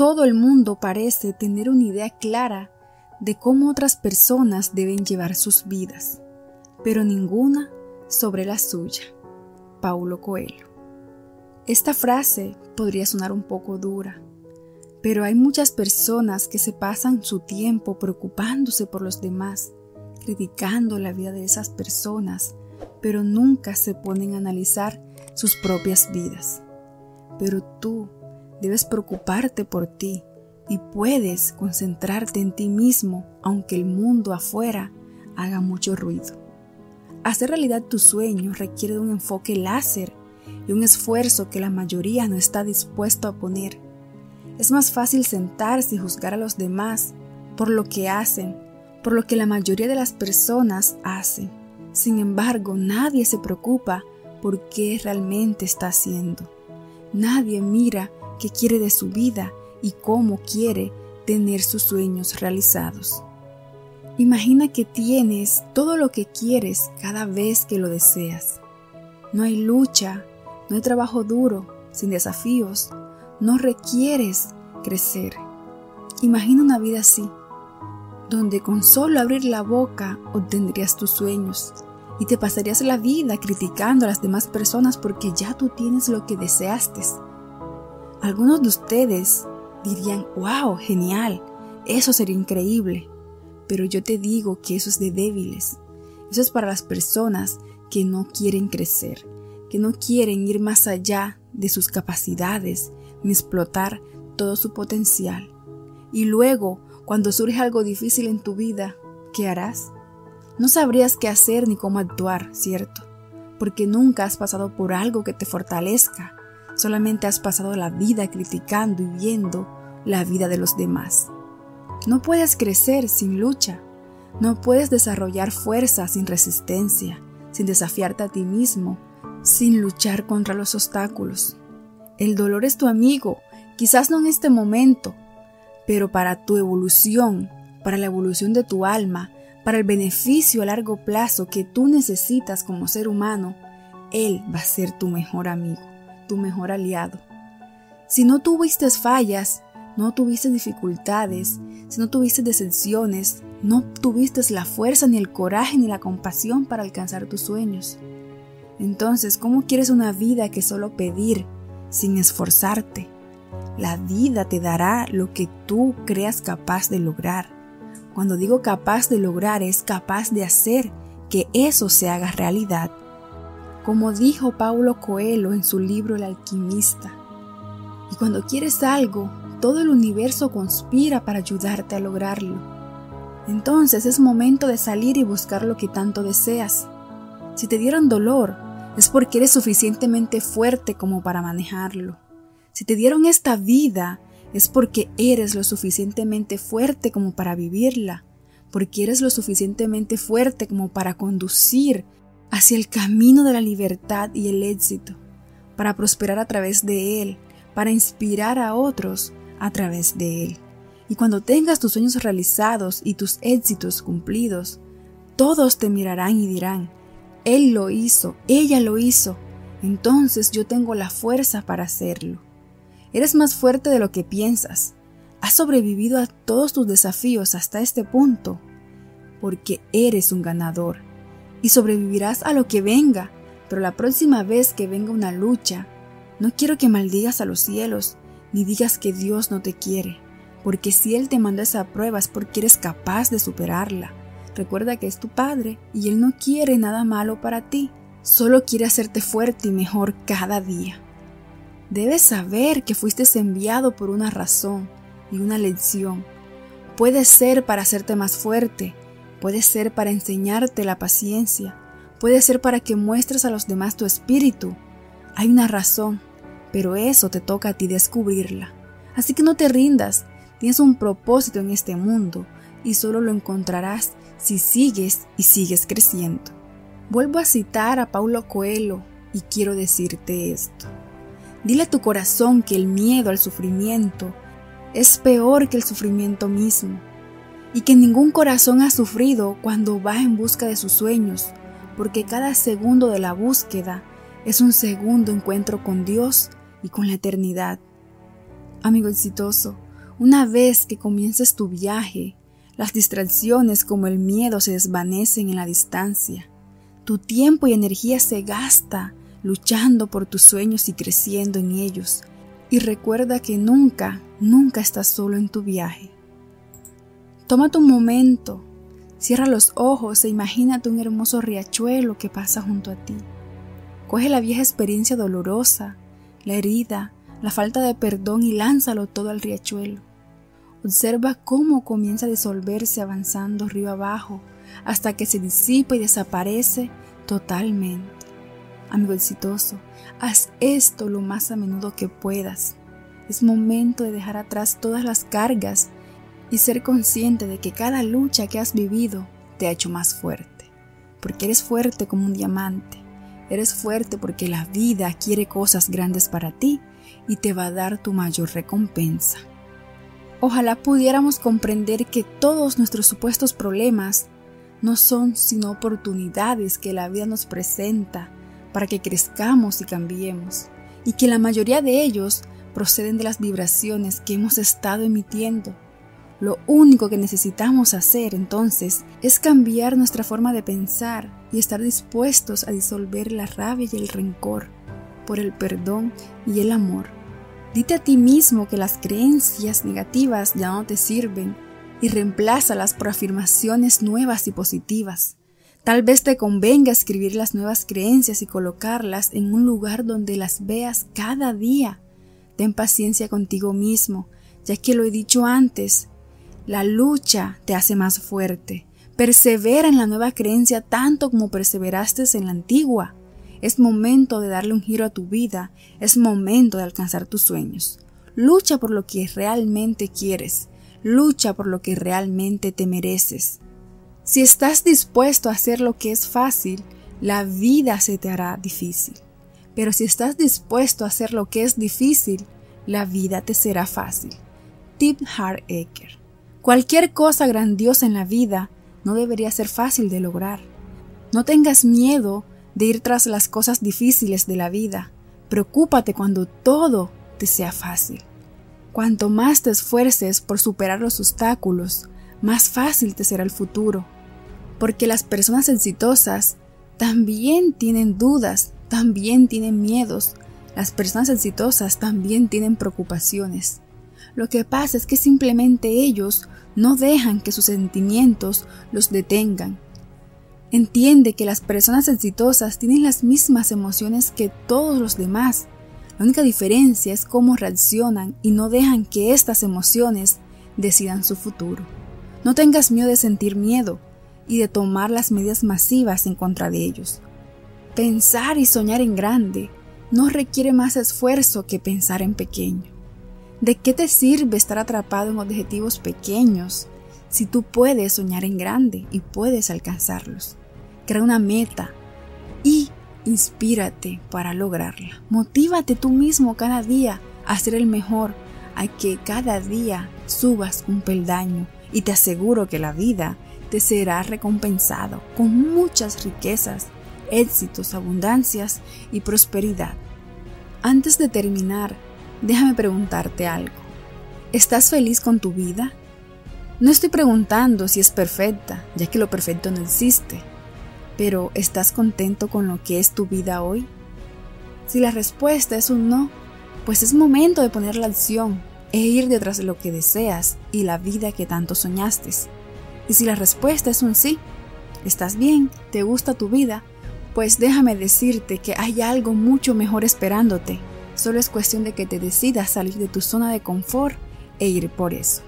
todo el mundo parece tener una idea clara de cómo otras personas deben llevar sus vidas, pero ninguna sobre la suya. Paulo Coelho. Esta frase podría sonar un poco dura, pero hay muchas personas que se pasan su tiempo preocupándose por los demás, criticando la vida de esas personas, pero nunca se ponen a analizar sus propias vidas. Pero tú debes preocuparte por ti y puedes concentrarte en ti mismo aunque el mundo afuera haga mucho ruido. Hacer realidad tus sueños requiere de un enfoque láser y un esfuerzo que la mayoría no está dispuesto a poner. Es más fácil sentarse y juzgar a los demás por lo que hacen, por lo que la mayoría de las personas hacen. Sin embargo, nadie se preocupa por qué realmente está haciendo. Nadie mira qué quiere de su vida y cómo quiere tener sus sueños realizados. Imagina que tienes todo lo que quieres cada vez que lo deseas. No hay lucha, no hay trabajo duro, sin desafíos, no requieres crecer. Imagina una vida así, donde con solo abrir la boca obtendrías tus sueños y te pasarías la vida criticando a las demás personas porque ya tú tienes lo que deseaste. Algunos de ustedes dirían, wow, genial, eso sería increíble, pero yo te digo que eso es de débiles. Eso es para las personas que no quieren crecer, que no quieren ir más allá de sus capacidades ni explotar todo su potencial. Y luego, cuando surge algo difícil en tu vida, ¿qué harás? No sabrías qué hacer ni cómo actuar, ¿cierto? Porque nunca has pasado por algo que te fortalezca, solamente has pasado la vida criticando y viendo la vida de los demás. No puedes crecer sin lucha, no puedes desarrollar fuerza sin resistencia, sin desafiarte a ti mismo, sin luchar contra los obstáculos. El dolor es tu amigo, quizás no en este momento, pero para tu evolución, para la evolución de tu alma, para el beneficio a largo plazo que tú necesitas como ser humano, Él va a ser tu mejor amigo, tu mejor aliado. Si no tuviste fallas, no tuviste dificultades, si no tuviste decepciones, no tuviste la fuerza ni el coraje ni la compasión para alcanzar tus sueños. Entonces, ¿cómo quieres una vida que solo pedir sin esforzarte? La vida te dará lo que tú creas capaz de lograr. Cuando digo capaz de lograr es capaz de hacer que eso se haga realidad. Como dijo Paulo Coelho en su libro El alquimista. Y cuando quieres algo, todo el universo conspira para ayudarte a lograrlo. Entonces es momento de salir y buscar lo que tanto deseas. Si te dieron dolor, es porque eres suficientemente fuerte como para manejarlo. Si te dieron esta vida, es porque eres lo suficientemente fuerte como para vivirla, porque eres lo suficientemente fuerte como para conducir hacia el camino de la libertad y el éxito, para prosperar a través de él, para inspirar a otros a través de él. Y cuando tengas tus sueños realizados y tus éxitos cumplidos, todos te mirarán y dirán, Él lo hizo, ella lo hizo, entonces yo tengo la fuerza para hacerlo. Eres más fuerte de lo que piensas. Has sobrevivido a todos tus desafíos hasta este punto, porque eres un ganador. Y sobrevivirás a lo que venga, pero la próxima vez que venga una lucha, no quiero que maldigas a los cielos, ni digas que Dios no te quiere, porque si Él te manda esa prueba es porque eres capaz de superarla. Recuerda que es tu Padre y Él no quiere nada malo para ti, solo quiere hacerte fuerte y mejor cada día. Debes saber que fuiste enviado por una razón y una lección. Puede ser para hacerte más fuerte, puede ser para enseñarte la paciencia, puede ser para que muestres a los demás tu espíritu. Hay una razón, pero eso te toca a ti descubrirla. Así que no te rindas, tienes un propósito en este mundo y solo lo encontrarás si sigues y sigues creciendo. Vuelvo a citar a Paulo Coelho y quiero decirte esto. Dile a tu corazón que el miedo al sufrimiento es peor que el sufrimiento mismo y que ningún corazón ha sufrido cuando va en busca de sus sueños, porque cada segundo de la búsqueda es un segundo encuentro con Dios y con la eternidad. Amigo exitoso, Una vez que comiences tu viaje, las distracciones como el miedo se desvanecen en la distancia. Tu tiempo y energía se gasta luchando por tus sueños y creciendo en ellos. Y recuerda que nunca, nunca estás solo en tu viaje. Tómate un momento, cierra los ojos e imagínate un hermoso riachuelo que pasa junto a ti. Coge la vieja experiencia dolorosa, la herida, la falta de perdón y lánzalo todo al riachuelo. Observa cómo comienza a disolverse avanzando río abajo hasta que se disipa y desaparece totalmente. Amigo exitoso, haz esto lo más a menudo que puedas. Es momento de dejar atrás todas las cargas y ser consciente de que cada lucha que has vivido te ha hecho más fuerte. Porque eres fuerte como un diamante. Eres fuerte porque la vida quiere cosas grandes para ti y te va a dar tu mayor recompensa. Ojalá pudiéramos comprender que todos nuestros supuestos problemas no son sino oportunidades que la vida nos presenta para que crezcamos y cambiemos, y que la mayoría de ellos proceden de las vibraciones que hemos estado emitiendo. Lo único que necesitamos hacer entonces es cambiar nuestra forma de pensar y estar dispuestos a disolver la rabia y el rencor por el perdón y el amor. Dite a ti mismo que las creencias negativas ya no te sirven y reemplázalas por afirmaciones nuevas y positivas. Tal vez te convenga escribir las nuevas creencias y colocarlas en un lugar donde las veas cada día. Ten paciencia contigo mismo, ya que lo he dicho antes, la lucha te hace más fuerte. Persevera en la nueva creencia tanto como perseveraste en la antigua. Es momento de darle un giro a tu vida, es momento de alcanzar tus sueños. Lucha por lo que realmente quieres, lucha por lo que realmente te mereces. Si estás dispuesto a hacer lo que es fácil, la vida se te hará difícil. Pero si estás dispuesto a hacer lo que es difícil, la vida te será fácil. Tip Eker. Cualquier cosa grandiosa en la vida no debería ser fácil de lograr. No tengas miedo de ir tras las cosas difíciles de la vida. Preocúpate cuando todo te sea fácil. Cuanto más te esfuerces por superar los obstáculos, más fácil te será el futuro. Porque las personas exitosas también tienen dudas, también tienen miedos. Las personas exitosas también tienen preocupaciones. Lo que pasa es que simplemente ellos no dejan que sus sentimientos los detengan Entiende que las personas exitosas tienen las mismas emociones que todos los demás. La única diferencia es cómo reaccionan y no dejan que estas emociones decidan su futuro. No tengas miedo de sentir miedo y de tomar las medidas masivas en contra de ellos. Pensar y soñar en grande no requiere más esfuerzo que pensar en pequeño. ¿De qué te sirve estar atrapado en objetivos pequeños si tú puedes soñar en grande y puedes alcanzarlos? crea una meta y inspírate para lograrla. Motívate tú mismo cada día a ser el mejor, a que cada día subas un peldaño y te aseguro que la vida te será recompensado con muchas riquezas, éxitos, abundancias y prosperidad. Antes de terminar, déjame preguntarte algo. ¿Estás feliz con tu vida? No estoy preguntando si es perfecta, ya que lo perfecto no existe. Pero ¿estás contento con lo que es tu vida hoy? Si la respuesta es un no, pues es momento de poner la acción e ir detrás de lo que deseas y la vida que tanto soñaste. Y si la respuesta es un sí, estás bien, te gusta tu vida, pues déjame decirte que hay algo mucho mejor esperándote. Solo es cuestión de que te decidas salir de tu zona de confort e ir por eso.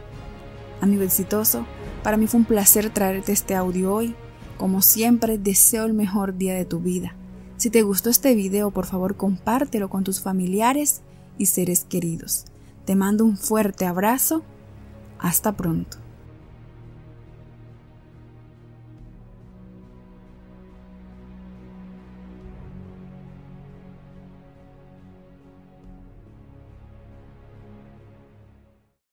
Amigo exitoso, para mí fue un placer traerte este audio hoy como siempre, deseo el mejor día de tu vida. Si te gustó este video, por favor compártelo con tus familiares y seres queridos. Te mando un fuerte abrazo. Hasta pronto.